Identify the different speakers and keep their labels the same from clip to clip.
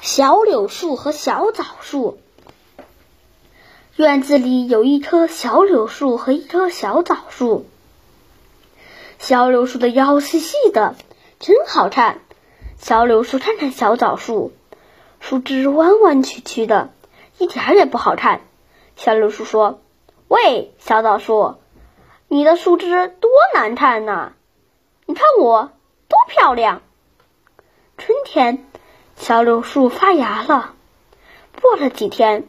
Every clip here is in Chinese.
Speaker 1: 小柳树和小枣树。院子里有一棵小柳树和一棵小枣树。小柳树的腰细细的，真好看。小柳树看看小枣树，树枝弯弯曲曲的，一点也不好看。小柳树说：“喂，小枣树，你的树枝多难看呐！你看我多漂亮。”春天。小柳树发芽了，过了几天，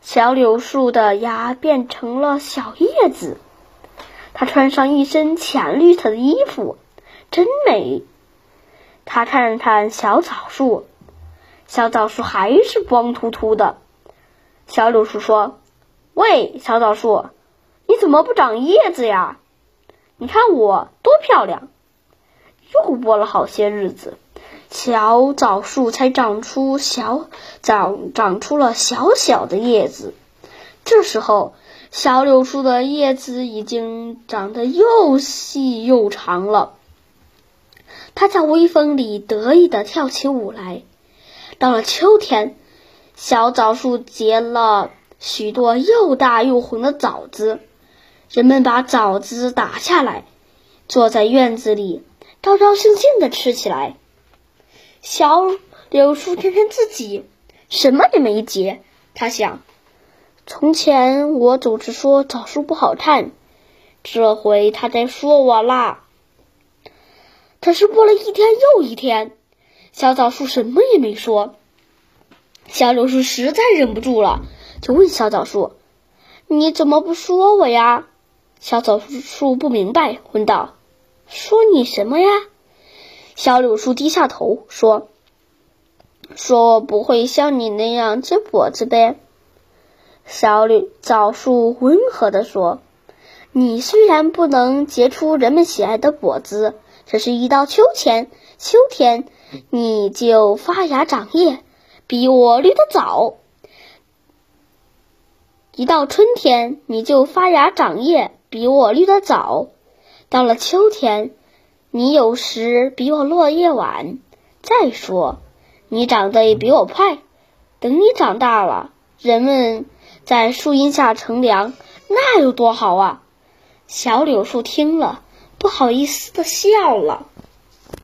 Speaker 1: 小柳树的芽变成了小叶子。它穿上一身浅绿色的衣服，真美。他看看小枣树，小枣树还是光秃秃的。小柳树说：“喂，小枣树，你怎么不长叶子呀？你看我多漂亮。”又过了好些日子。小枣树才长出小长长出了小小的叶子，这时候小柳树的叶子已经长得又细又长了。它在微风里得意地跳起舞来。到了秋天，小枣树结了许多又大又红的枣子，人们把枣子打下来，坐在院子里高高兴兴地吃起来。小柳树看看自己，什么也没结。他想：从前我总是说枣树不好看，这回他在说我啦。可是过了一天又一天，小枣树什么也没说。小柳树实在忍不住了，就问小枣树：“你怎么不说我呀？”小枣树不明白，问道：“说你什么呀？”小柳树低下头说：“说我不会像你那样结果子呗。”小柳枣树温和地说：“你虽然不能结出人们喜爱的果子，可是，一到秋天，秋天你就发芽长叶，比我绿得早；一到春天，你就发芽长叶，比我绿得早；到了秋天。”你有时比我落叶晚，再说，你长得也比我快。等你长大了，人们在树荫下乘凉，那有多好啊！小柳树听了，不好意思的笑了。